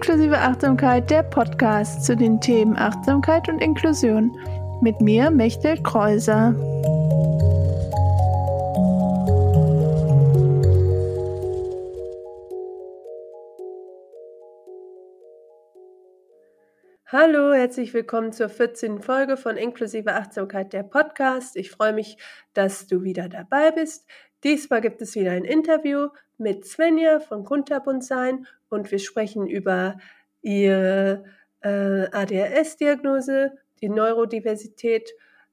Inklusive Achtsamkeit, der Podcast zu den Themen Achtsamkeit und Inklusion. Mit mir, Mechtel Kreuser. Hallo, herzlich willkommen zur 14. Folge von Inklusive Achtsamkeit, der Podcast. Ich freue mich, dass du wieder dabei bist. Diesmal gibt es wieder ein Interview mit Svenja von Kunterbund sein und wir sprechen über ihre äh, ADHS-Diagnose, die Neurodiversität,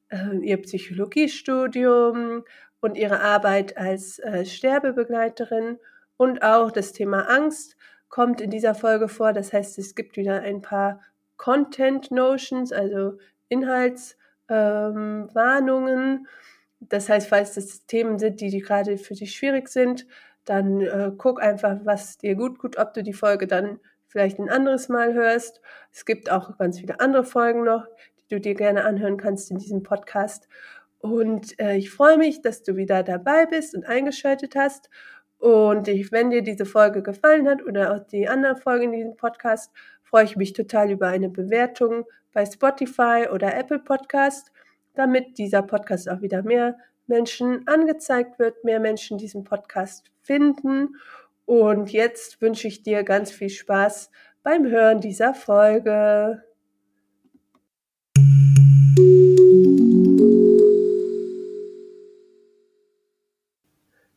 äh, ihr Psychologiestudium und ihre Arbeit als äh, Sterbebegleiterin und auch das Thema Angst kommt in dieser Folge vor. Das heißt, es gibt wieder ein paar Content Notions, also Inhaltswarnungen. Ähm, das heißt, falls das Themen sind, die, die gerade für dich schwierig sind, dann äh, guck einfach, was dir gut tut, ob du die Folge dann vielleicht ein anderes Mal hörst. Es gibt auch ganz viele andere Folgen noch, die du dir gerne anhören kannst in diesem Podcast. Und äh, ich freue mich, dass du wieder dabei bist und eingeschaltet hast. Und ich, wenn dir diese Folge gefallen hat oder auch die anderen Folgen in diesem Podcast, freue ich mich total über eine Bewertung bei Spotify oder Apple Podcast damit dieser Podcast auch wieder mehr Menschen angezeigt wird, mehr Menschen diesen Podcast finden. Und jetzt wünsche ich dir ganz viel Spaß beim Hören dieser Folge.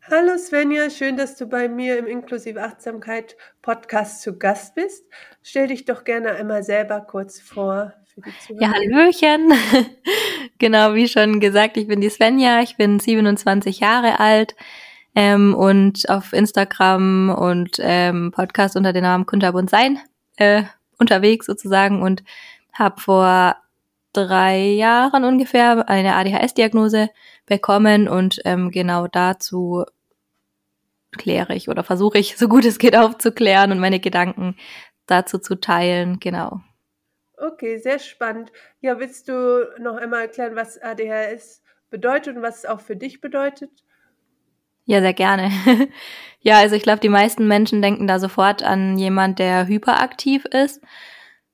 Hallo Svenja, schön, dass du bei mir im Inklusive Achtsamkeit Podcast zu Gast bist. Stell dich doch gerne einmal selber kurz vor für die. Ja, Hallöchen. Genau, wie schon gesagt, ich bin die Svenja, ich bin 27 Jahre alt ähm, und auf Instagram und ähm, Podcast unter dem Namen Kunterbund sein äh, unterwegs sozusagen und habe vor drei Jahren ungefähr eine ADHS-Diagnose bekommen und ähm, genau dazu kläre ich oder versuche ich, so gut es geht, aufzuklären und meine Gedanken dazu zu teilen. Genau. Okay, sehr spannend. Ja, willst du noch einmal erklären, was ADHS bedeutet und was es auch für dich bedeutet? Ja, sehr gerne. ja, also ich glaube, die meisten Menschen denken da sofort an jemand, der hyperaktiv ist.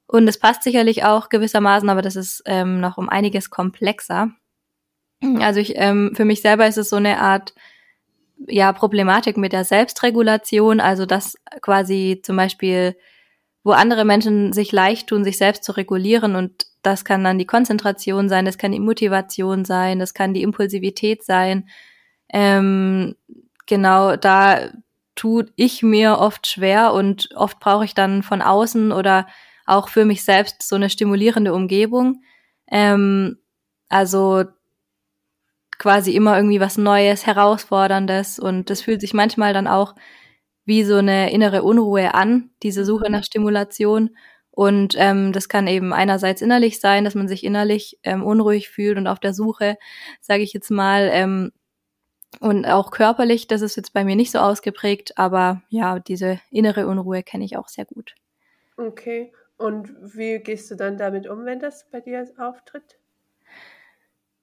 Und es passt sicherlich auch gewissermaßen, aber das ist ähm, noch um einiges komplexer. Also ich, ähm, für mich selber ist es so eine Art ja, Problematik mit der Selbstregulation, also dass quasi zum Beispiel, wo andere Menschen sich leicht tun, sich selbst zu regulieren und das kann dann die Konzentration sein, das kann die Motivation sein, das kann die Impulsivität sein. Ähm, genau, da tut ich mir oft schwer und oft brauche ich dann von außen oder auch für mich selbst so eine stimulierende Umgebung. Ähm, also quasi immer irgendwie was Neues, Herausforderndes und das fühlt sich manchmal dann auch wie so eine innere Unruhe an, diese Suche nach Stimulation. Und ähm, das kann eben einerseits innerlich sein, dass man sich innerlich ähm, unruhig fühlt und auf der Suche, sage ich jetzt mal, ähm, und auch körperlich, das ist jetzt bei mir nicht so ausgeprägt, aber ja, diese innere Unruhe kenne ich auch sehr gut. Okay. Und wie gehst du dann damit um, wenn das bei dir auftritt?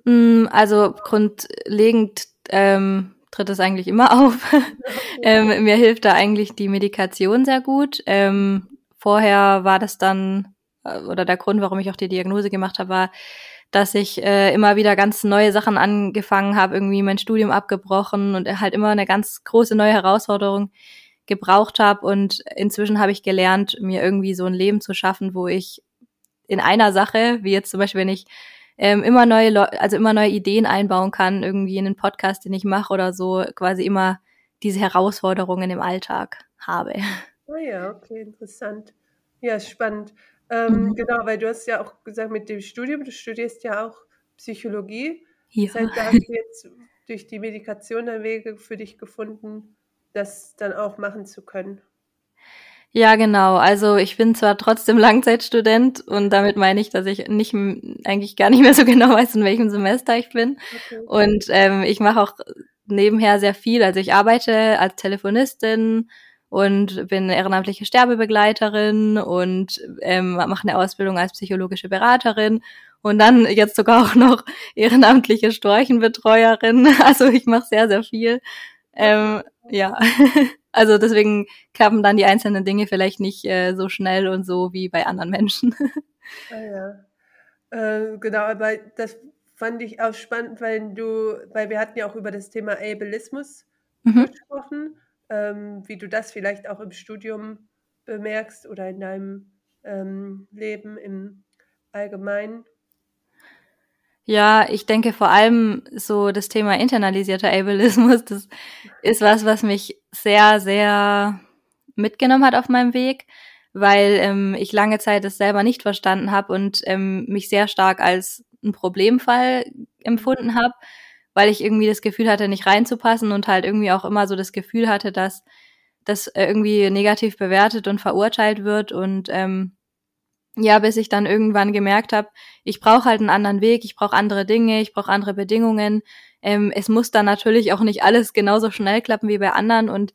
Mm, also grundlegend ähm, tritt es eigentlich immer auf. ähm, mir hilft da eigentlich die Medikation sehr gut. Ähm, vorher war das dann, äh, oder der Grund, warum ich auch die Diagnose gemacht habe, war, dass ich äh, immer wieder ganz neue Sachen angefangen habe, irgendwie mein Studium abgebrochen und halt immer eine ganz große neue Herausforderung gebraucht habe. Und inzwischen habe ich gelernt, mir irgendwie so ein Leben zu schaffen, wo ich in einer Sache, wie jetzt zum Beispiel, wenn ich ähm, immer neue Leute, also immer neue Ideen einbauen kann, irgendwie in den Podcast, den ich mache oder so, quasi immer diese Herausforderungen im Alltag habe. Ah ja, okay, interessant. Ja, spannend. Ähm, mhm. Genau, weil du hast ja auch gesagt, mit dem Studium, du studierst ja auch Psychologie. Ja. Das heißt, da hast du jetzt durch die Medikation dann Wege für dich gefunden, das dann auch machen zu können. Ja, genau. Also ich bin zwar trotzdem Langzeitstudent und damit meine ich, dass ich nicht eigentlich gar nicht mehr so genau weiß, in welchem Semester ich bin. Okay. Und ähm, ich mache auch nebenher sehr viel. Also ich arbeite als Telefonistin und bin ehrenamtliche Sterbebegleiterin und ähm, mache eine Ausbildung als psychologische Beraterin und dann jetzt sogar auch noch ehrenamtliche Storchenbetreuerin. Also ich mache sehr, sehr viel. Ähm, ja. Also deswegen klappen dann die einzelnen Dinge vielleicht nicht äh, so schnell und so wie bei anderen Menschen. ah, ja. Äh, genau, aber das fand ich auch spannend, weil du, weil wir hatten ja auch über das Thema Ableismus mhm. gesprochen, ähm, wie du das vielleicht auch im Studium bemerkst oder in deinem ähm, Leben im Allgemeinen. Ja, ich denke vor allem so das Thema internalisierter Ableismus, das ist was, was mich sehr, sehr mitgenommen hat auf meinem Weg, weil ähm, ich lange Zeit das selber nicht verstanden habe und ähm, mich sehr stark als ein Problemfall empfunden habe, weil ich irgendwie das Gefühl hatte, nicht reinzupassen und halt irgendwie auch immer so das Gefühl hatte, dass das irgendwie negativ bewertet und verurteilt wird und ähm, ja, bis ich dann irgendwann gemerkt habe, ich brauche halt einen anderen Weg, ich brauche andere Dinge, ich brauche andere Bedingungen. Ähm, es muss dann natürlich auch nicht alles genauso schnell klappen wie bei anderen und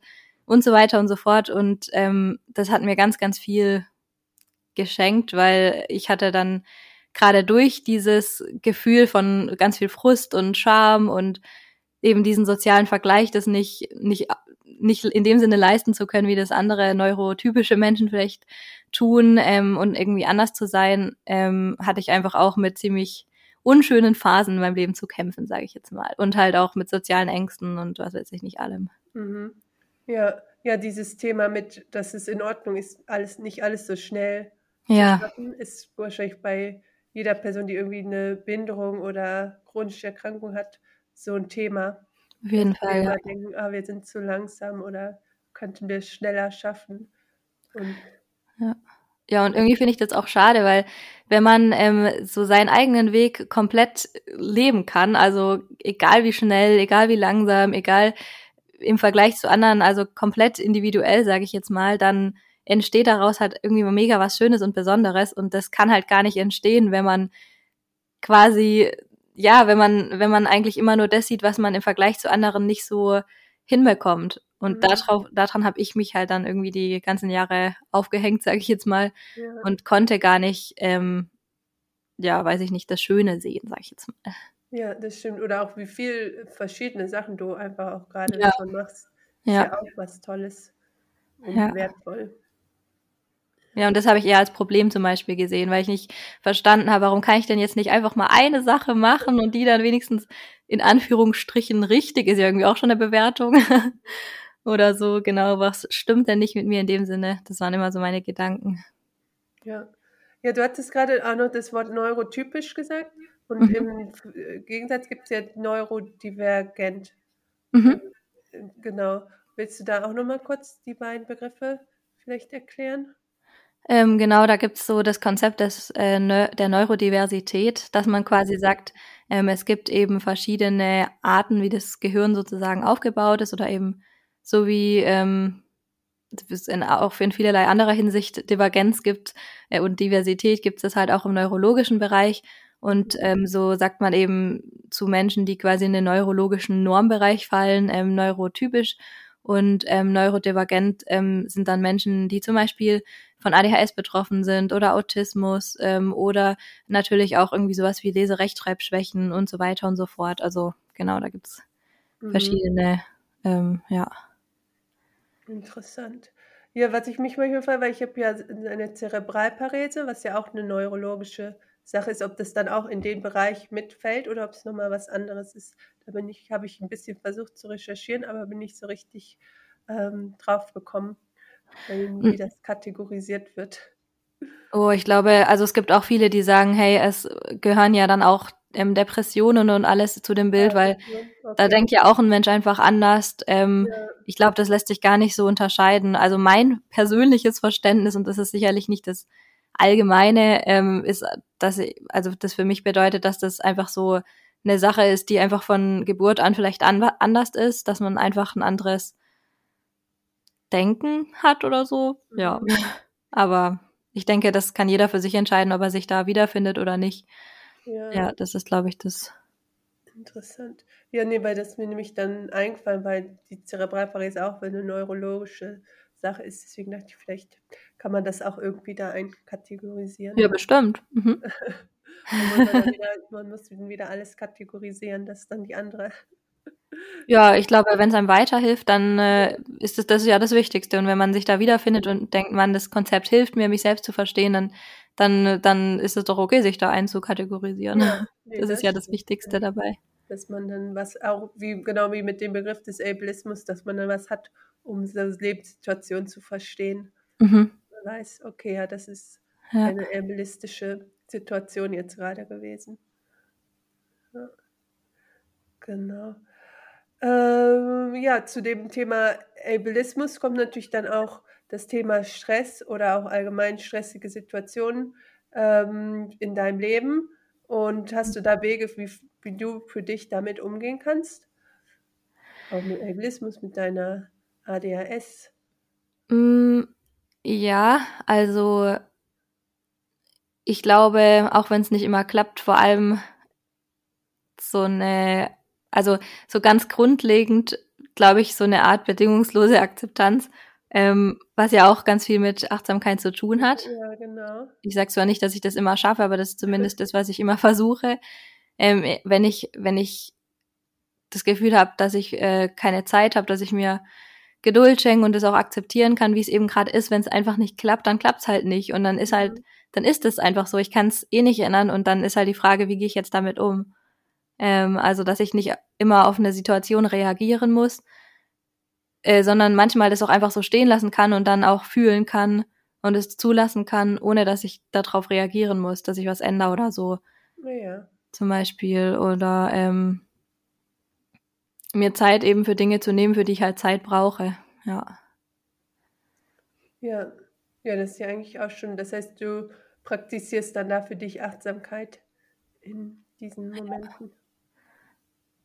und so weiter und so fort. Und ähm, das hat mir ganz, ganz viel geschenkt, weil ich hatte dann gerade durch dieses Gefühl von ganz viel Frust und Scham und eben diesen sozialen Vergleich, das nicht, nicht, nicht in dem Sinne leisten zu können, wie das andere neurotypische Menschen vielleicht tun ähm, und irgendwie anders zu sein, ähm, hatte ich einfach auch mit ziemlich unschönen Phasen in meinem Leben zu kämpfen, sage ich jetzt mal. Und halt auch mit sozialen Ängsten und was weiß ich nicht allem. Mhm. Ja, ja, dieses Thema mit, dass es in Ordnung ist, alles nicht alles so schnell ja. zu schaffen, ist wahrscheinlich bei jeder Person, die irgendwie eine Behinderung oder chronische Erkrankung hat, so ein Thema. Auf jeden Fall. Ja. denken, ah, wir sind zu langsam oder könnten wir es schneller schaffen. Und ja. Ja, und irgendwie finde ich das auch schade, weil wenn man ähm, so seinen eigenen Weg komplett leben kann, also egal wie schnell, egal wie langsam, egal im Vergleich zu anderen, also komplett individuell, sage ich jetzt mal, dann entsteht daraus halt irgendwie mega was Schönes und Besonderes und das kann halt gar nicht entstehen, wenn man quasi ja, wenn man wenn man eigentlich immer nur das sieht, was man im Vergleich zu anderen nicht so hinbekommt. Und mhm. darauf, daran habe ich mich halt dann irgendwie die ganzen Jahre aufgehängt, sage ich jetzt mal, ja. und konnte gar nicht, ähm, ja, weiß ich nicht, das Schöne sehen, sage ich jetzt mal. Ja, das stimmt. Oder auch wie viel verschiedene Sachen du einfach auch gerade ja. davon machst. Ist ja. ja auch was Tolles und ja. wertvoll. Ja, und das habe ich eher als Problem zum Beispiel gesehen, weil ich nicht verstanden habe, warum kann ich denn jetzt nicht einfach mal eine Sache machen und die dann wenigstens in Anführungsstrichen richtig ist ja irgendwie auch schon eine Bewertung. Oder so, genau, was stimmt denn nicht mit mir in dem Sinne? Das waren immer so meine Gedanken. Ja. Ja, du hattest gerade auch noch das Wort neurotypisch gesagt. Und mhm. im Gegensatz gibt es ja neurodivergent. Mhm. Genau. Willst du da auch nochmal kurz die beiden Begriffe vielleicht erklären? Ähm, genau, da gibt's so das Konzept des, äh, der Neurodiversität, dass man quasi sagt, ähm, es gibt eben verschiedene Arten, wie das Gehirn sozusagen aufgebaut ist oder eben so wie ähm, es in, auch in vielerlei anderer Hinsicht Divergenz gibt äh, und Diversität gibt es halt auch im neurologischen Bereich. Und ähm, so sagt man eben zu Menschen, die quasi in den neurologischen Normbereich fallen, ähm, neurotypisch und ähm, neurodivergent ähm, sind dann Menschen, die zum Beispiel von ADHS betroffen sind oder Autismus ähm, oder natürlich auch irgendwie sowas wie Leserechtschreibschwächen und so weiter und so fort. Also genau, da gibt's mhm. verschiedene, ähm, ja. Interessant. Ja, was ich mich manchmal frage, weil ich habe ja eine Zerebralparese, was ja auch eine neurologische Sache ist, ob das dann auch in den Bereich mitfällt oder ob es nochmal was anderes ist. Da bin ich, habe ich ein bisschen versucht zu recherchieren, aber bin nicht so richtig ähm, drauf gekommen, wie das kategorisiert wird. Oh, ich glaube, also es gibt auch viele, die sagen, hey, es gehören ja dann auch ähm, Depressionen und alles zu dem Bild, weil okay. da denkt ja auch ein Mensch einfach anders. Ähm, ja. Ich glaube, das lässt sich gar nicht so unterscheiden. Also mein persönliches Verständnis, und das ist sicherlich nicht das allgemeine ähm, ist, dass also das für mich bedeutet, dass das einfach so eine Sache ist, die einfach von Geburt an vielleicht an, anders ist, dass man einfach ein anderes Denken hat oder so. Ja. Mhm. Aber ich denke, das kann jeder für sich entscheiden, ob er sich da wiederfindet oder nicht. Ja, ja das ist, glaube ich, das. Interessant. Ja, nee, weil das mir nämlich dann eingefallen, weil die Zerebralparese auch eine neurologische Sache ist. Deswegen dachte ich, vielleicht kann man das auch irgendwie da einkategorisieren. Ja, bestimmt. Mhm. man, muss wieder, man muss wieder alles kategorisieren, das ist dann die andere Ja, ich glaube, wenn es einem weiterhilft, dann äh, ist das, das ist ja das Wichtigste. Und wenn man sich da wiederfindet und denkt, man, das Konzept hilft mir, mich selbst zu verstehen, dann, dann, dann ist es doch okay, sich da einzukategorisieren. Ja, nee, das, das, ist ja das Wichtigste ja. dabei. Dass man dann was auch, wie genau wie mit dem Begriff des Ableismus, dass man dann was hat, um so Lebenssituation zu verstehen. Mhm. Man weiß, okay, ja, das ist ja. eine ableistische Situation jetzt gerade gewesen. Ja. Genau. Ähm, ja, zu dem Thema Ableismus kommt natürlich dann auch das Thema Stress oder auch allgemein stressige Situationen ähm, in deinem Leben. Und hast du da Wege, wie, wie du für dich damit umgehen kannst? Auch mit Ableismus, mit deiner ADHS? Mm, ja, also ich glaube, auch wenn es nicht immer klappt, vor allem so eine also so ganz grundlegend, glaube ich, so eine Art bedingungslose Akzeptanz, ähm, was ja auch ganz viel mit Achtsamkeit zu tun hat. Ja, genau. Ich sage zwar nicht, dass ich das immer schaffe, aber das ist zumindest das, was ich immer versuche. Ähm, wenn ich, wenn ich das Gefühl habe, dass ich äh, keine Zeit habe, dass ich mir Geduld schenke und es auch akzeptieren kann, wie es eben gerade ist. Wenn es einfach nicht klappt, dann klappt's halt nicht. Und dann ist halt, mhm. dann ist es einfach so. Ich kann es eh nicht ändern und dann ist halt die Frage, wie gehe ich jetzt damit um? Ähm, also, dass ich nicht immer auf eine Situation reagieren muss, äh, sondern manchmal das auch einfach so stehen lassen kann und dann auch fühlen kann und es zulassen kann, ohne dass ich darauf reagieren muss, dass ich was ändere oder so. Ja. Zum Beispiel. Oder ähm, mir Zeit eben für Dinge zu nehmen, für die ich halt Zeit brauche. Ja. Ja. Ja, das ist ja eigentlich auch schon. Das heißt, du praktizierst dann da für dich Achtsamkeit in diesen Momenten.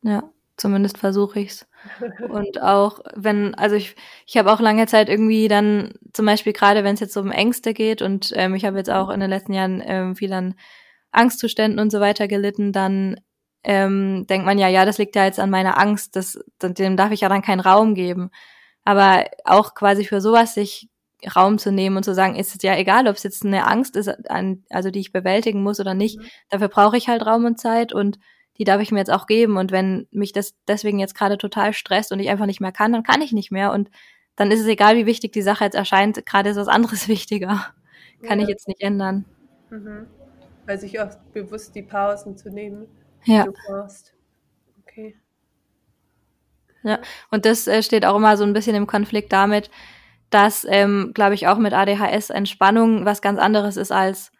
Ja, zumindest versuche ich's. Und auch wenn, also ich, ich habe auch lange Zeit irgendwie dann, zum Beispiel gerade wenn es jetzt um Ängste geht und ähm, ich habe jetzt auch in den letzten Jahren ähm, viel an Angstzuständen und so weiter gelitten, dann ähm, denkt man ja, ja, das liegt ja jetzt an meiner Angst, das, dem darf ich ja dann keinen Raum geben. Aber auch quasi für sowas sich Raum zu nehmen und zu sagen, ist es ja egal, ob es jetzt eine Angst ist, an, also die ich bewältigen muss oder nicht, mhm. dafür brauche ich halt Raum und Zeit und die darf ich mir jetzt auch geben. Und wenn mich das deswegen jetzt gerade total stresst und ich einfach nicht mehr kann, dann kann ich nicht mehr. Und dann ist es egal, wie wichtig die Sache jetzt erscheint, gerade ist was anderes wichtiger. Kann ja. ich jetzt nicht ändern. Mhm. Also ich auch bewusst die Pausen zu nehmen, ja. du brauchst. Okay. Ja, und das äh, steht auch immer so ein bisschen im Konflikt damit, dass, ähm, glaube ich, auch mit ADHS Entspannung was ganz anderes ist als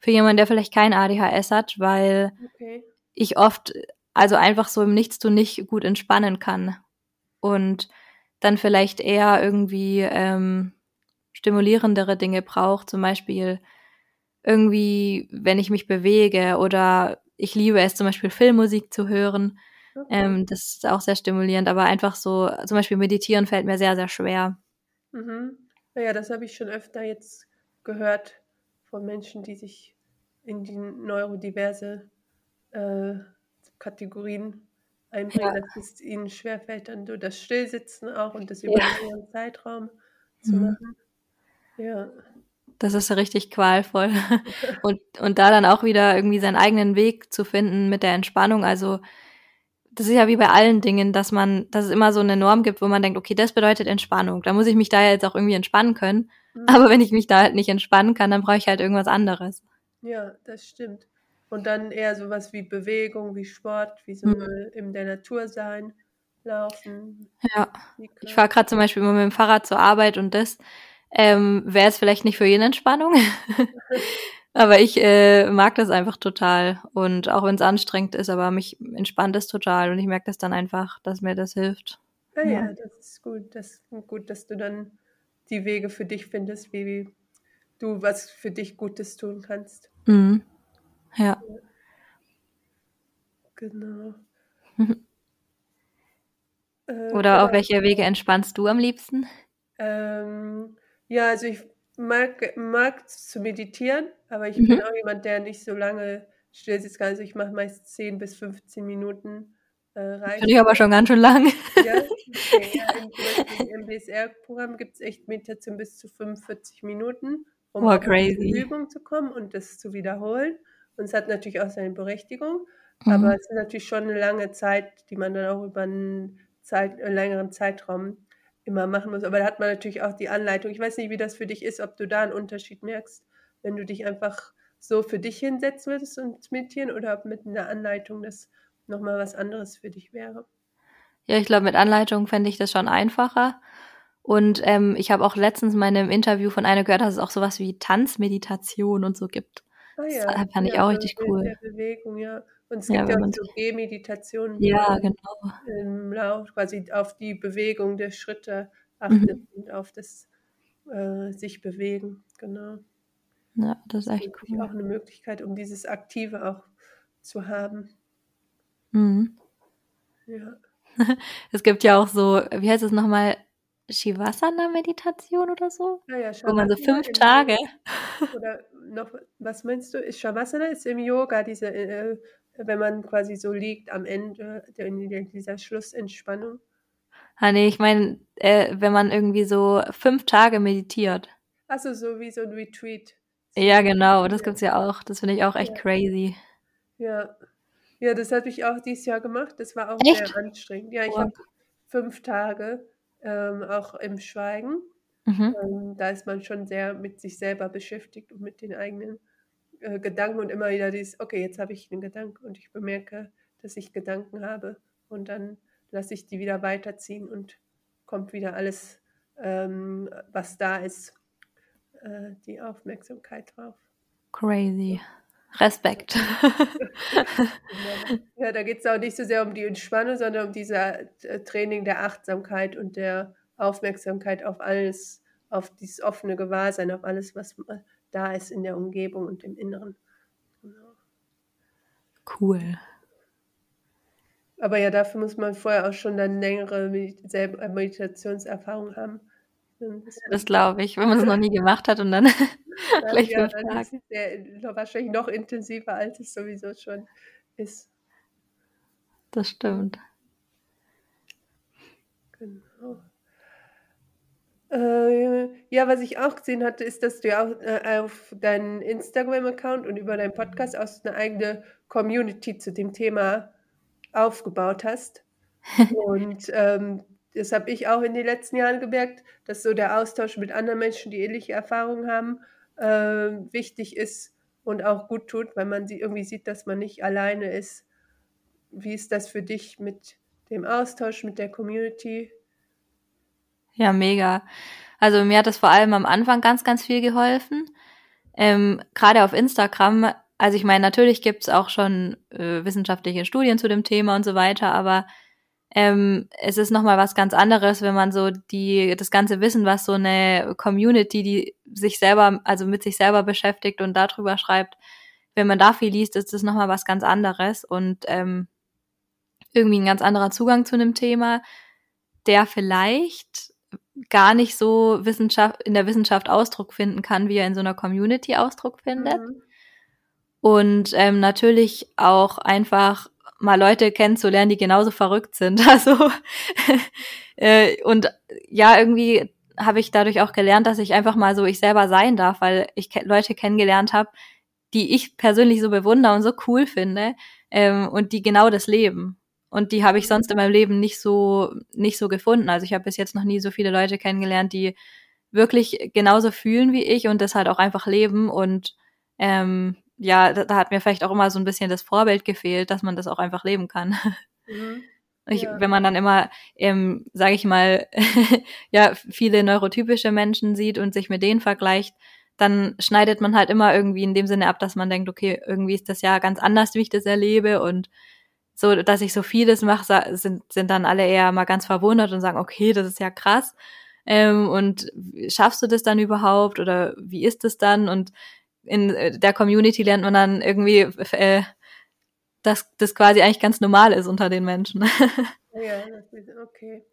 für jemanden, der vielleicht kein ADHS hat, weil okay ich oft also einfach so im Nichtstun nicht gut entspannen kann und dann vielleicht eher irgendwie ähm, stimulierendere Dinge braucht, zum Beispiel irgendwie, wenn ich mich bewege oder ich liebe es zum Beispiel Filmmusik zu hören. Okay. Ähm, das ist auch sehr stimulierend, aber einfach so, zum Beispiel meditieren fällt mir sehr, sehr schwer. Mhm. Naja, das habe ich schon öfter jetzt gehört von Menschen, die sich in die neurodiverse äh, Kategorien einbringen, ja. dass es ihnen schwerfällt, dann so das Stillsitzen auch und das über ja. einen Zeitraum zu mhm. machen. Ja. Das ist richtig qualvoll. und, und da dann auch wieder irgendwie seinen eigenen Weg zu finden mit der Entspannung. Also, das ist ja wie bei allen Dingen, dass man, dass es immer so eine Norm gibt, wo man denkt, okay, das bedeutet Entspannung. Da muss ich mich da jetzt auch irgendwie entspannen können. Mhm. Aber wenn ich mich da halt nicht entspannen kann, dann brauche ich halt irgendwas anderes. Ja, das stimmt. Und dann eher sowas wie Bewegung, wie Sport, wie so mhm. in der Natur sein, laufen. Ja. Ich fahre gerade zum Beispiel immer mit dem Fahrrad zur Arbeit und das ähm, wäre es vielleicht nicht für jeden Entspannung. aber ich äh, mag das einfach total. Und auch wenn es anstrengend ist, aber mich entspannt es total. Und ich merke das dann einfach, dass mir das hilft. Ja, ja, ja, das ist gut. Das ist gut, dass du dann die Wege für dich findest, wie du was für dich Gutes tun kannst. Mhm. Ja. Genau. äh, Oder auf welche Wege entspannst du am liebsten? Ähm, ja, also ich mag, mag zu meditieren, aber ich mhm. bin auch jemand, der nicht so lange still sitzt. Also ich mache meist 10 bis 15 Minuten. Äh, Finde ich aber schon ganz schön lang. Ja, okay, ja im, im BSR-Programm gibt es echt Meditation bis zu 45 Minuten, um oh, crazy. in die Übung zu kommen und das zu wiederholen. Und es hat natürlich auch seine Berechtigung. Mhm. Aber es ist natürlich schon eine lange Zeit, die man dann auch über einen, Zeit, einen längeren Zeitraum immer machen muss. Aber da hat man natürlich auch die Anleitung. Ich weiß nicht, wie das für dich ist, ob du da einen Unterschied merkst, wenn du dich einfach so für dich hinsetzen würdest und meditieren oder ob mit einer Anleitung das nochmal was anderes für dich wäre. Ja, ich glaube, mit Anleitung fände ich das schon einfacher. Und ähm, ich habe auch letztens mal in einem Interview von einer gehört, dass es auch sowas wie Tanzmeditation und so gibt. Ah, ja. Das fand ja, ich auch richtig cool. Bewegung, ja. Und es gibt ja, auch so Gehmeditationen, ja, genau. im Lauf quasi auf die Bewegung der Schritte achtet mhm. und auf das äh, sich bewegen, genau. Ja, das ist echt das ist cool. auch eine Möglichkeit, um dieses Aktive auch zu haben. Mhm. Ja. es gibt ja auch so, wie heißt es nochmal, Shavasana-Meditation oder so? Ja, ja, Wo man so fünf Tage. Oder noch, was meinst du? Ist Shavasana ist im Yoga diese, äh, wenn man quasi so liegt am Ende in dieser Schlussentspannung. Ah, nee, ich meine, äh, wenn man irgendwie so fünf Tage meditiert. Achso, so wie so ein Retreat. Ja, genau, das gibt's ja auch. Das finde ich auch echt ja. crazy. Ja. Ja, das habe ich auch dieses Jahr gemacht. Das war auch echt? sehr anstrengend. Ja, ich habe fünf Tage ähm, auch im Schweigen. Mhm. Ähm, da ist man schon sehr mit sich selber beschäftigt und mit den eigenen äh, Gedanken und immer wieder dieses, okay, jetzt habe ich einen Gedanken und ich bemerke, dass ich Gedanken habe und dann lasse ich die wieder weiterziehen und kommt wieder alles, ähm, was da ist, äh, die Aufmerksamkeit drauf. Crazy. Respekt. ja, da geht es auch nicht so sehr um die Entspannung, sondern um dieses äh, Training der Achtsamkeit und der Aufmerksamkeit auf alles, auf dieses offene Gewahrsein, auf alles, was da ist in der Umgebung und im Inneren. Genau. Cool. Aber ja, dafür muss man vorher auch schon dann längere Meditationserfahrung haben. Das glaube ich, wenn man es noch nie gemacht hat und dann gleich ja, fünf Tage. Ist es wahrscheinlich noch intensiver, als es sowieso schon ist. Das stimmt. Äh, ja, was ich auch gesehen hatte, ist, dass du ja auch äh, auf deinen Instagram-Account und über deinen Podcast auch eine eigene Community zu dem Thema aufgebaut hast. und ähm, das habe ich auch in den letzten Jahren gemerkt, dass so der Austausch mit anderen Menschen, die ähnliche Erfahrungen haben, äh, wichtig ist und auch gut tut, weil man sie irgendwie sieht, dass man nicht alleine ist. Wie ist das für dich mit dem Austausch mit der Community? Ja, mega. Also mir hat das vor allem am Anfang ganz, ganz viel geholfen. Ähm, Gerade auf Instagram, also ich meine, natürlich gibt's auch schon äh, wissenschaftliche Studien zu dem Thema und so weiter, aber ähm, es ist nochmal was ganz anderes, wenn man so die, das ganze Wissen, was so eine Community, die sich selber, also mit sich selber beschäftigt und darüber schreibt, wenn man da viel liest, ist das nochmal was ganz anderes und ähm, irgendwie ein ganz anderer Zugang zu einem Thema, der vielleicht gar nicht so Wissenschaft, in der Wissenschaft Ausdruck finden kann, wie er in so einer Community Ausdruck findet. Mhm. Und ähm, natürlich auch einfach mal Leute kennenzulernen, die genauso verrückt sind. Also äh, und ja, irgendwie habe ich dadurch auch gelernt, dass ich einfach mal so ich selber sein darf, weil ich ke Leute kennengelernt habe, die ich persönlich so bewundere und so cool finde ähm, und die genau das leben. Und die habe ich sonst in meinem Leben nicht so nicht so gefunden. Also ich habe bis jetzt noch nie so viele Leute kennengelernt, die wirklich genauso fühlen wie ich und das halt auch einfach leben und ähm, ja, da, da, hat mir vielleicht auch immer so ein bisschen das Vorbild gefehlt, dass man das auch einfach leben kann. Mhm. Ich, ja. Wenn man dann immer, ähm, sage ich mal, ja, viele neurotypische Menschen sieht und sich mit denen vergleicht, dann schneidet man halt immer irgendwie in dem Sinne ab, dass man denkt, okay, irgendwie ist das ja ganz anders, wie ich das erlebe und so, dass ich so vieles mache, sind, sind dann alle eher mal ganz verwundert und sagen, okay, das ist ja krass. Ähm, und schaffst du das dann überhaupt oder wie ist das dann? Und in äh, der Community lernt man dann irgendwie, äh, dass das quasi eigentlich ganz normal ist unter den Menschen. ja, okay.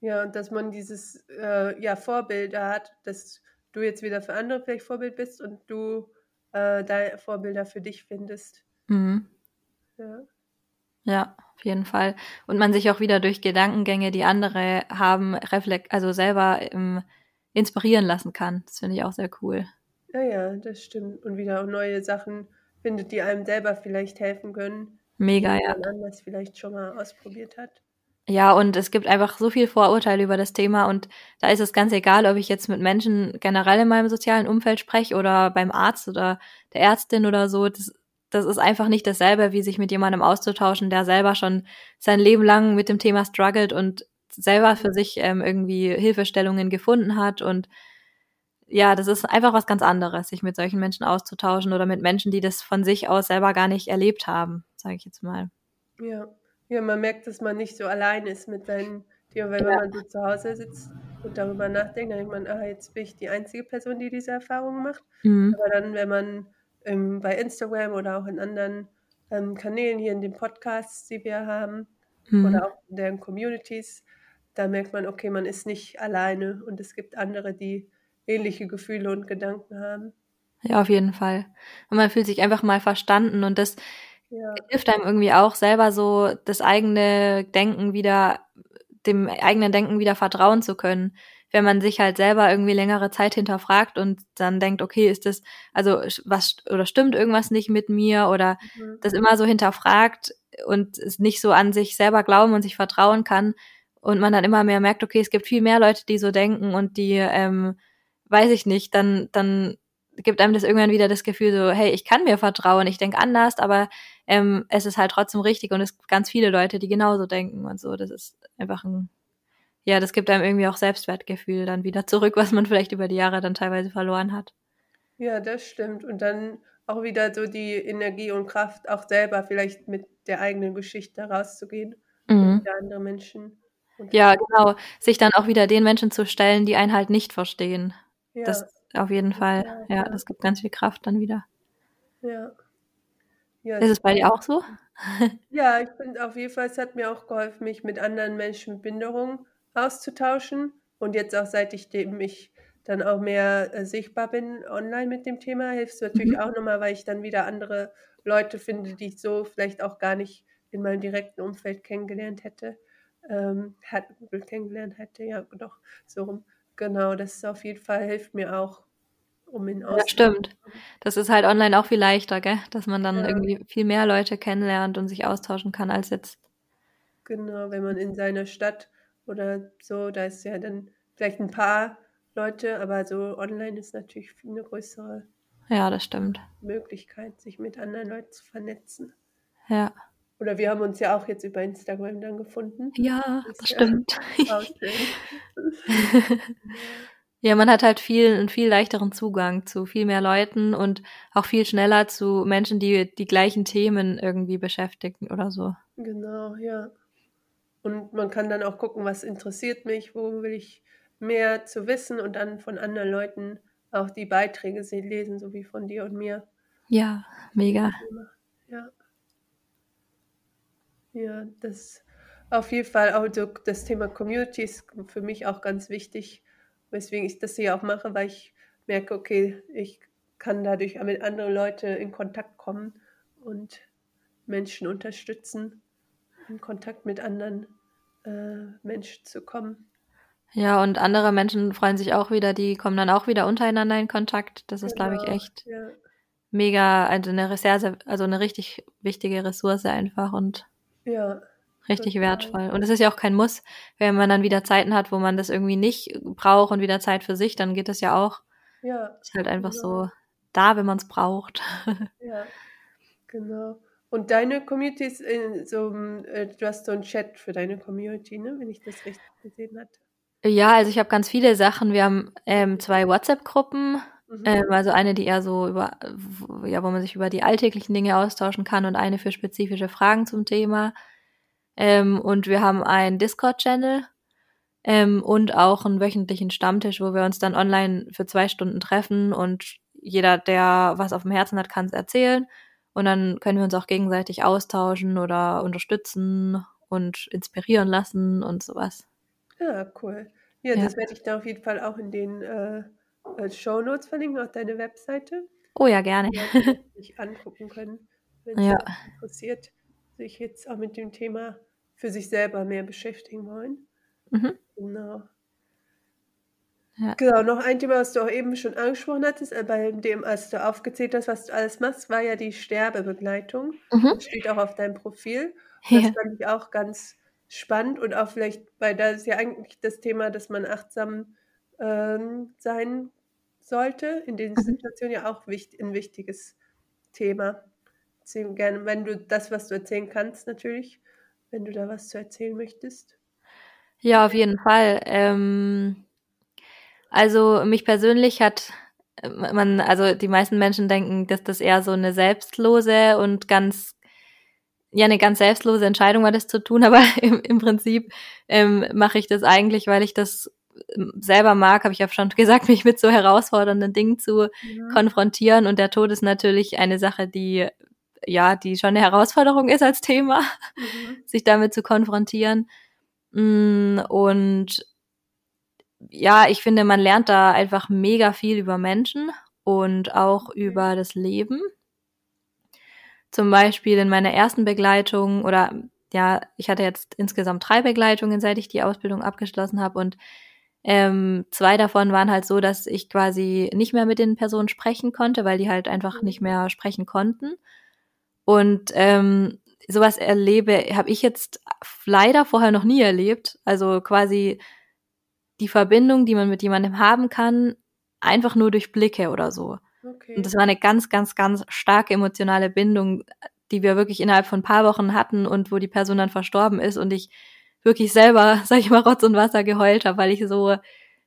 Ja, und dass man dieses äh, ja, Vorbilder hat, dass du jetzt wieder für andere vielleicht Vorbild bist und du äh, deine Vorbilder für dich findest. Mhm. Ja. Ja, auf jeden Fall. Und man sich auch wieder durch Gedankengänge, die andere haben, reflekt, also selber ähm, inspirieren lassen kann. Das finde ich auch sehr cool. Ja, ja, das stimmt. Und wieder neue Sachen findet, die einem selber vielleicht helfen können, Mega, die ja. jemand anders vielleicht schon mal ausprobiert hat. Ja, und es gibt einfach so viel Vorurteile über das Thema und da ist es ganz egal, ob ich jetzt mit Menschen generell in meinem sozialen Umfeld spreche oder beim Arzt oder der Ärztin oder so. Das, das ist einfach nicht dasselbe, wie sich mit jemandem auszutauschen, der selber schon sein Leben lang mit dem Thema struggelt und selber für sich ähm, irgendwie Hilfestellungen gefunden hat und ja, das ist einfach was ganz anderes, sich mit solchen Menschen auszutauschen oder mit Menschen, die das von sich aus selber gar nicht erlebt haben, sage ich jetzt mal. Ja. ja, man merkt, dass man nicht so allein ist mit seinen Themen, weil wenn man so zu Hause sitzt und darüber nachdenkt, dann denkt man, ah, jetzt bin ich die einzige Person, die diese Erfahrungen macht. Mhm. Aber dann, wenn man ähm, bei Instagram oder auch in anderen ähm, Kanälen hier in den Podcasts, die wir haben, Mhm. oder auch in den Communities, da merkt man, okay, man ist nicht alleine und es gibt andere, die ähnliche Gefühle und Gedanken haben. Ja, auf jeden Fall. Und man fühlt sich einfach mal verstanden und das Ja, hilft einem irgendwie auch selber so das eigene Denken wieder, dem eigenen Denken wieder vertrauen zu können. Wenn man sich halt selber irgendwie längere Zeit hinterfragt und dann denkt, okay, ist das, also was oder stimmt irgendwas nicht mit mir oder mhm. das immer so hinterfragt und es nicht so an sich selber glauben und sich vertrauen kann und man dann immer mehr merkt, okay, es gibt viel mehr Leute, die so denken und die, ähm, weiß ich nicht, dann, dann gibt einem das irgendwann wieder das Gefühl so, hey, ich kann mir vertrauen, ich denke anders, aber ähm, es ist halt trotzdem richtig und es gibt ganz viele Leute, die genauso denken und so. Das ist einfach ein, ja, das gibt einem irgendwie auch Selbstwertgefühl dann wieder zurück, was man vielleicht über die Jahre dann teilweise verloren hat. ja, das stimmt. Und dann auch wieder so die Energie und Kraft, auch selber vielleicht mit der eigenen Geschichte rauszugehen und Mhm. wieder andere Menschen. Ja, genau. Sich dann auch wieder den Menschen zu stellen, die einen halt nicht verstehen. ja, Das auf jeden Fall. Ja, Ja, das gibt ganz viel Kraft dann wieder. ja. Ja, Ist es bei dir auch so? Ja, ich finde auf jeden Fall, es hat mir auch geholfen, mich mit anderen Menschen mit Behinderung auszutauschen. Und jetzt auch seit ich dem ich dann auch mehr äh, sichtbar bin online mit dem Thema, hilft es natürlich Mhm. auch nochmal, weil ich dann wieder andere Leute finde, die ich so vielleicht auch gar nicht in meinem direkten Umfeld kennengelernt hätte. Ähm, hat, kennengelernt hätte, ja, doch, so rum. Genau, das ist auf jeden Fall hilft mir auch, um in Ja, Austausch stimmt. Das ist halt online auch viel leichter, gell? Dass man dann Ja. irgendwie viel mehr Leute kennenlernt und sich austauschen kann als jetzt. Genau, wenn man in seiner Stadt oder so, da ist ja dann vielleicht ein paar Leute, aber so online ist natürlich eine größere Ja, das stimmt. Möglichkeit, sich mit anderen Leuten zu vernetzen. Ja. Oder wir haben uns ja auch jetzt über Instagram dann gefunden. Ja, Das das ja stimmt. schön. Ja, man hat halt viel, einen viel leichteren Zugang zu viel mehr Leuten und auch viel schneller zu Menschen, die die gleichen Themen irgendwie beschäftigen oder so. Genau, ja. Und man kann dann auch gucken, was interessiert mich, wo will ich mehr zu wissen und dann von anderen Leuten auch die Beiträge se- lesen, so wie von dir und mir. Ja, mega. Ja. Ja, das auf jeden Fall auch so das Thema Community ist für mich auch ganz wichtig, weswegen ich das hier auch mache, weil ich merke, okay, ich kann dadurch mit anderen Leuten in Kontakt kommen und Menschen unterstützen, in Kontakt mit anderen äh, Menschen zu kommen. Ja, und andere Menschen freuen sich auch wieder, die kommen dann auch wieder untereinander in Kontakt. Das ist, glaube ich, Genau, echt ja. mega, also eine Ressource, also eine richtig wichtige Ressource einfach und Ja, richtig total. wertvoll. Und es ist ja auch kein Muss, wenn man dann wieder Zeiten hat, wo man das irgendwie nicht braucht und wieder Zeit für sich, dann geht das ja auch. Ja, Ist halt einfach genau. so da, wenn man es braucht. Ja, genau. Und deine Community ist in so, äh, du hast so einen Chat für deine Community, ne? Wenn ich das richtig gesehen hatte. Ja, also ich habe ganz viele Sachen. Wir haben ähm, zwei WhatsApp-Gruppen, Mhm. ähm, also eine, die eher so über, wo- ja, wo man sich über die alltäglichen Dinge austauschen kann und eine für spezifische Fragen zum Thema. Ähm, und wir haben einen Discord-Channel ähm, und auch einen wöchentlichen Stammtisch, wo wir uns dann online für zwei Stunden treffen und jeder, der was auf dem Herzen hat, kann es erzählen. Und dann können wir uns auch gegenseitig austauschen oder unterstützen und inspirieren lassen und sowas. Ja, cool. Ja, Ja. das werde ich da auf jeden Fall auch in den äh, äh, Show Notes verlinken, auf deine Webseite, Oh ja, gerne. Leute sich angucken können, wenn es Ja. sie interessiert, sich jetzt auch mit dem Thema für sich selber mehr beschäftigen wollen. Mhm. Genau. Ja. Genau, noch ein Thema, was du auch eben schon angesprochen hattest, äh, bei dem, als du aufgezählt hast, was du alles machst, war ja die Sterbebegleitung. Mhm. Das steht auch auf deinem Profil. Das ja. fand ich auch ganz spannend und auch vielleicht, weil da ist ja eigentlich das Thema, dass man achtsam ähm, sein sollte, in den mhm. Situationen ja auch wichtig, ein wichtiges Thema. Erzähl gerne, wenn du das, was du erzählen kannst, natürlich, wenn du da was zu erzählen möchtest. Ja, auf jeden Fall. Ähm, also mich persönlich hat man, also die meisten Menschen denken, dass das eher so eine selbstlose und ganz ja eine ganz selbstlose Entscheidung war, das zu tun, aber im, im Prinzip ähm, mache ich das eigentlich, weil ich das ähm, selber mag, habe ich ja schon gesagt, mich mit so herausfordernden Dingen zu mhm. konfrontieren. Und der Tod ist natürlich eine Sache, die ja, die schon eine Herausforderung ist als Thema, mhm. sich damit zu konfrontieren. Mm, und ja, ich finde, man lernt da einfach mega viel über Menschen und auch über das Leben zum Beispiel in meiner ersten Begleitung oder ja, ich hatte jetzt insgesamt drei Begleitungen, seit ich die Ausbildung abgeschlossen habe und ähm, zwei davon waren halt so, dass ich quasi nicht mehr mit den Personen sprechen konnte, weil die halt einfach nicht mehr sprechen konnten. Und ähm, sowas erlebe, habe ich jetzt leider vorher noch nie erlebt. Also quasi die Verbindung, die man mit jemandem haben kann, einfach nur durch Blicke oder so. Okay. Und das war eine ganz, ganz, ganz starke emotionale Bindung, die wir wirklich innerhalb von ein paar Wochen hatten und wo die Person dann verstorben ist und ich wirklich selber, sag ich mal, Rotz und Wasser geheult habe, weil ich so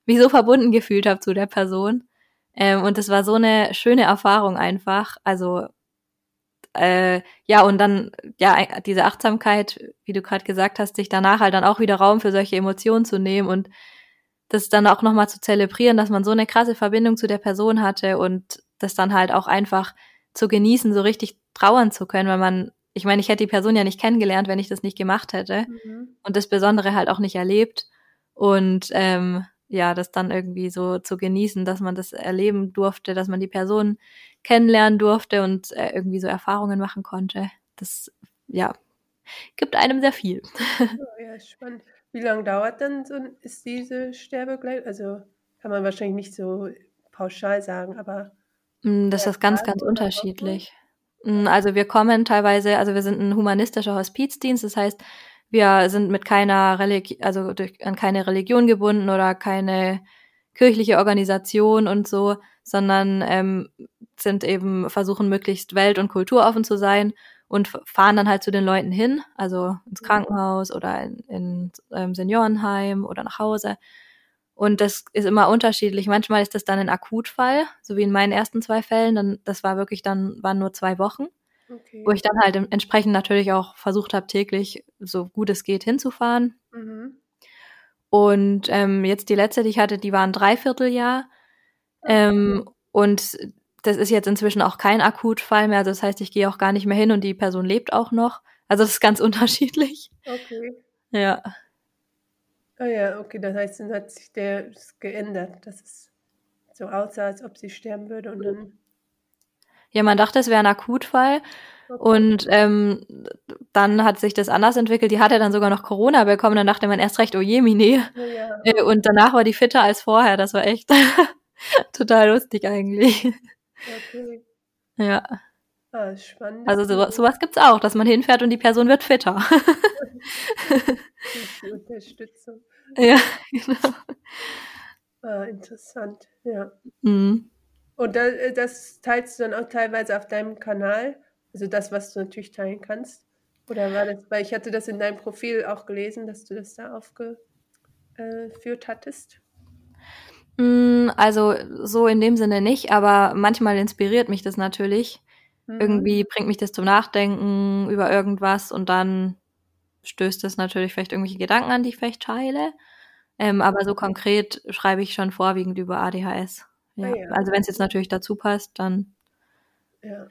mich so verbunden gefühlt habe zu der Person. Ähm, und das war so eine schöne Erfahrung einfach. Also äh, ja, und dann, ja, diese Achtsamkeit, wie du gerade gesagt hast, sich danach halt dann auch wieder Raum für solche Emotionen zu nehmen und das dann auch nochmal zu zelebrieren, dass man so eine krasse Verbindung zu der Person hatte und das dann halt auch einfach zu genießen, so richtig trauern zu können, weil man, ich meine, ich hätte die Person ja nicht kennengelernt, wenn ich das nicht gemacht hätte mhm. und das Besondere halt auch nicht erlebt und ähm, ja, das dann irgendwie so zu genießen, dass man das erleben durfte, dass man die Person kennenlernen durfte und äh, irgendwie so Erfahrungen machen konnte. Das, ja, gibt einem sehr viel. Oh, ja, spannend. Wie lange dauert dann so ist diese Sterbegleitung? Also kann man wahrscheinlich nicht so pauschal sagen, aber. Mm, das ist ganz, ganz unterschiedlich. Mm, also wir kommen teilweise, also wir sind ein humanistischer Hospizdienst, das heißt, wir sind mit keiner Religion, also durch, an keine Religion gebunden oder keine kirchliche Organisation und so, sondern ähm, sind eben versuchen möglichst welt- und kulturoffen zu sein und fahren dann halt zu den Leuten hin, also ins mhm. Krankenhaus oder in, in ähm, Seniorenheim oder nach Hause. Und das ist immer unterschiedlich. Manchmal ist das dann ein Akutfall, so wie in meinen ersten zwei Fällen. Dann, das war wirklich dann, waren nur zwei Wochen, okay. wo ich dann halt entsprechend natürlich auch versucht habe, täglich so gut es geht hinzufahren. Mhm. Und ähm, jetzt die letzte, die ich hatte, die war ein Dreivierteljahr. Ähm, und das ist jetzt inzwischen auch kein Akutfall mehr. Also das heißt, ich gehe auch gar nicht mehr hin und die Person lebt auch noch. Also das ist ganz unterschiedlich. Okay. Ja. Ah ja, okay, das heißt, dann hat sich der geändert, dass es so aussah, als ob sie sterben würde und dann. Ja, man dachte, es wäre ein Akutfall. Okay. Und ähm, dann hat sich das anders entwickelt. Die hatte dann sogar noch Corona bekommen. Dann dachte man erst recht, oh je, Mine. Ja. Äh, und danach war die fitter als vorher. Das war echt total lustig eigentlich. Okay. Ja. Ah, spannend. Also so, sowas gibt's auch, dass man hinfährt und die Person wird fitter. die Unterstützung. Ja, genau. Ah, interessant, ja. Mhm. Und äh, das teilst du dann auch teilweise auf deinem Kanal, also das, was du natürlich teilen kannst. Oder war das, weil ich hatte das in deinem Profil auch gelesen, dass du das da aufgeführt hattest. Mm, also so in dem Sinne nicht, aber manchmal inspiriert mich das natürlich. Mhm. Irgendwie bringt mich das zum Nachdenken über irgendwas und dann stößt es natürlich vielleicht irgendwelche Gedanken an, die ich vielleicht teile. Ähm, aber so konkret schreibe ich schon vorwiegend über ADHS. Ja. Ah, ja. Also wenn es jetzt natürlich dazu passt, dann. Ja.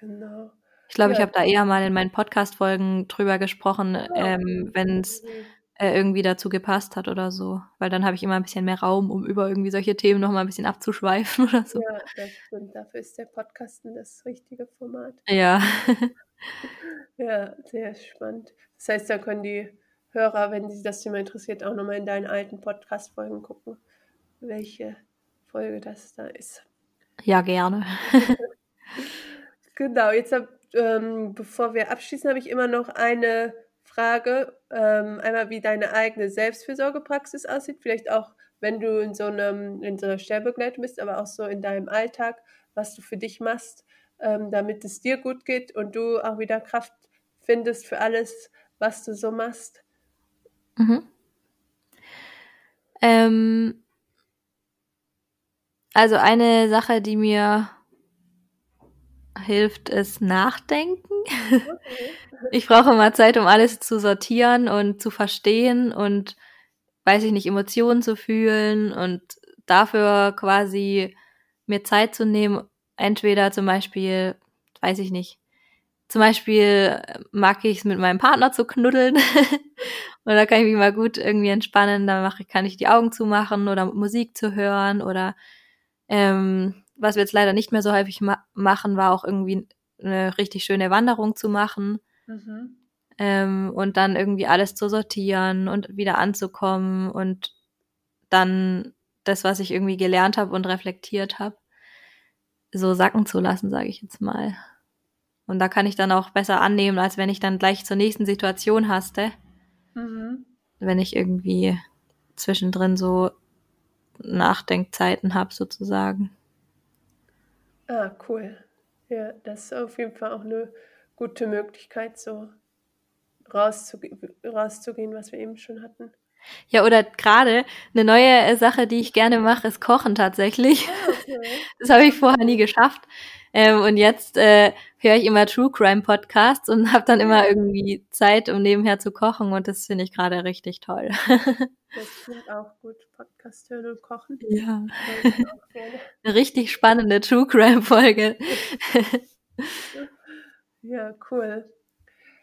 Genau. Ich glaube, ja. ich habe da eher mal in meinen Podcast-Folgen drüber gesprochen, ähm, wenn es äh, irgendwie dazu gepasst hat oder so. Weil dann habe ich immer ein bisschen mehr Raum, um über irgendwie solche Themen nochmal ein bisschen abzuschweifen oder so. Ja, das stimmt. Dafür ist der Podcasten das richtige Format. Ja. ja, sehr spannend. Das heißt, da können die Hörer, wenn sie das Thema interessiert, auch nochmal in deinen alten Podcast-Folgen gucken, welche Folge das da ist. Ja, gerne. genau, jetzt hab, ähm, bevor wir abschließen, habe ich immer noch eine Frage. Ähm, einmal, wie deine eigene Selbstfürsorgepraxis aussieht, vielleicht auch, wenn du in so einem, in so einer Sterbegleitung bist, aber auch so in deinem Alltag, was du für dich machst, ähm, damit es dir gut geht und du auch wieder Kraft findest für alles, was du so machst. Mhm. Ähm, also eine Sache, die mir hilft, ist Nachdenken. Okay. Ich brauche immer Zeit, um alles zu sortieren und zu verstehen und, weiß ich nicht, Emotionen zu fühlen und dafür quasi mir Zeit zu nehmen, entweder zum Beispiel, weiß ich nicht, zum Beispiel mag ich es mit meinem Partner zu knuddeln da kann ich mich mal gut irgendwie entspannen, da mache, kann ich die Augen zumachen oder Musik zu hören oder ähm, was wir jetzt leider nicht mehr so häufig ma machen, war auch irgendwie eine richtig schöne Wanderung zu machen mhm. ähm, und dann irgendwie alles zu sortieren und wieder anzukommen und dann das, was ich irgendwie gelernt habe und reflektiert habe, so sacken zu lassen, sage ich jetzt mal. Und da kann ich dann auch besser annehmen, als wenn ich dann gleich zur nächsten Situation haste. Mhm. Wenn ich irgendwie zwischendrin so Nachdenkzeiten habe, sozusagen. Ah, cool. Ja, das ist auf jeden Fall auch eine gute Möglichkeit, so rauszuge rauszugehen, was wir eben schon hatten. Ja, oder gerade eine neue Sache, die ich gerne mache, ist Kochen tatsächlich. Ah, okay. Das habe ich vorher nie geschafft. Ähm, und jetzt äh, höre ich immer True Crime Podcasts und habe dann immer irgendwie Zeit, um nebenher zu kochen und das finde ich gerade richtig toll. das klingt auch gut, Podcast hören und kochen. Ja. Eine richtig spannende True Crime Folge. ja, cool.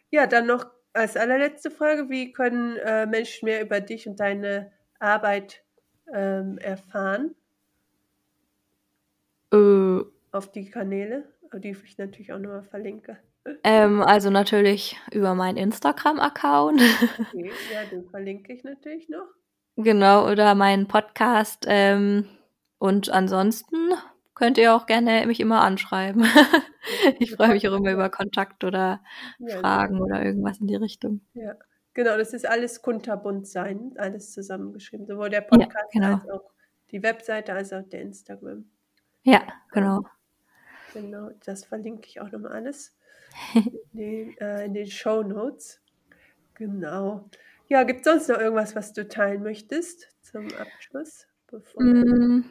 Ja, dann noch als allerletzte Frage, wie können äh, Menschen mehr über dich und deine Arbeit ähm, erfahren? Äh, auf die Kanäle, die ich natürlich auch nochmal verlinke. Ähm, also natürlich über meinen Instagram-Account. Okay, ja, den verlinke ich natürlich noch. Genau, oder meinen Podcast. Ähm, und ansonsten könnt ihr auch gerne mich immer anschreiben. ich freue mich auch immer über Kontakt oder ja, Fragen oder irgendwas in die Richtung. Ja, genau, das ist alles kunterbunt sein, alles zusammengeschrieben. Sowohl der Podcast ja, genau. als auch die Webseite als auch der Instagram. Ja, genau. Genau, das verlinke ich auch nochmal alles in den, äh, in den Show Notes. Genau. Ja, gibt es sonst noch irgendwas, was du teilen möchtest zum Abschluss? Mm,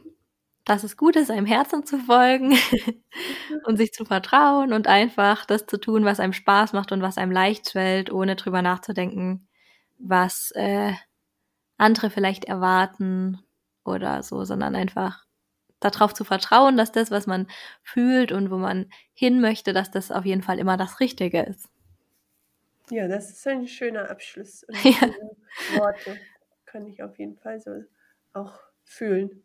dass es gut ist, einem Herzen zu folgen und sich zu vertrauen und einfach das zu tun, was einem Spaß macht und was einem leicht fällt, ohne drüber nachzudenken, was äh, andere vielleicht erwarten oder so, sondern einfach darauf zu vertrauen, dass das, was man fühlt und wo man hin möchte, dass das auf jeden Fall immer das Richtige ist. Ja, das ist ein schöner Abschluss. Und ja. Worte kann ich auf jeden Fall so auch fühlen.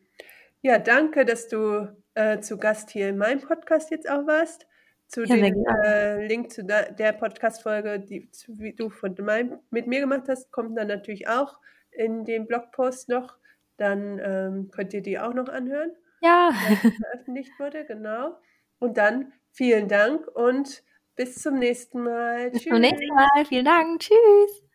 Ja, danke, dass du äh, zu Gast hier in meinem Podcast jetzt auch warst. Zu ja, dem äh, Link zu der, Podcast-Folge, die wie du von meinem, mit mir gemacht hast, kommt dann natürlich auch in dem Blogpost noch. Dann ähm, könnt ihr die auch noch anhören ja. veröffentlicht wurde, genau. Und dann vielen Dank und bis zum nächsten Mal. Bis Tschüss. zum nächsten Mal. Vielen Dank. Tschüss.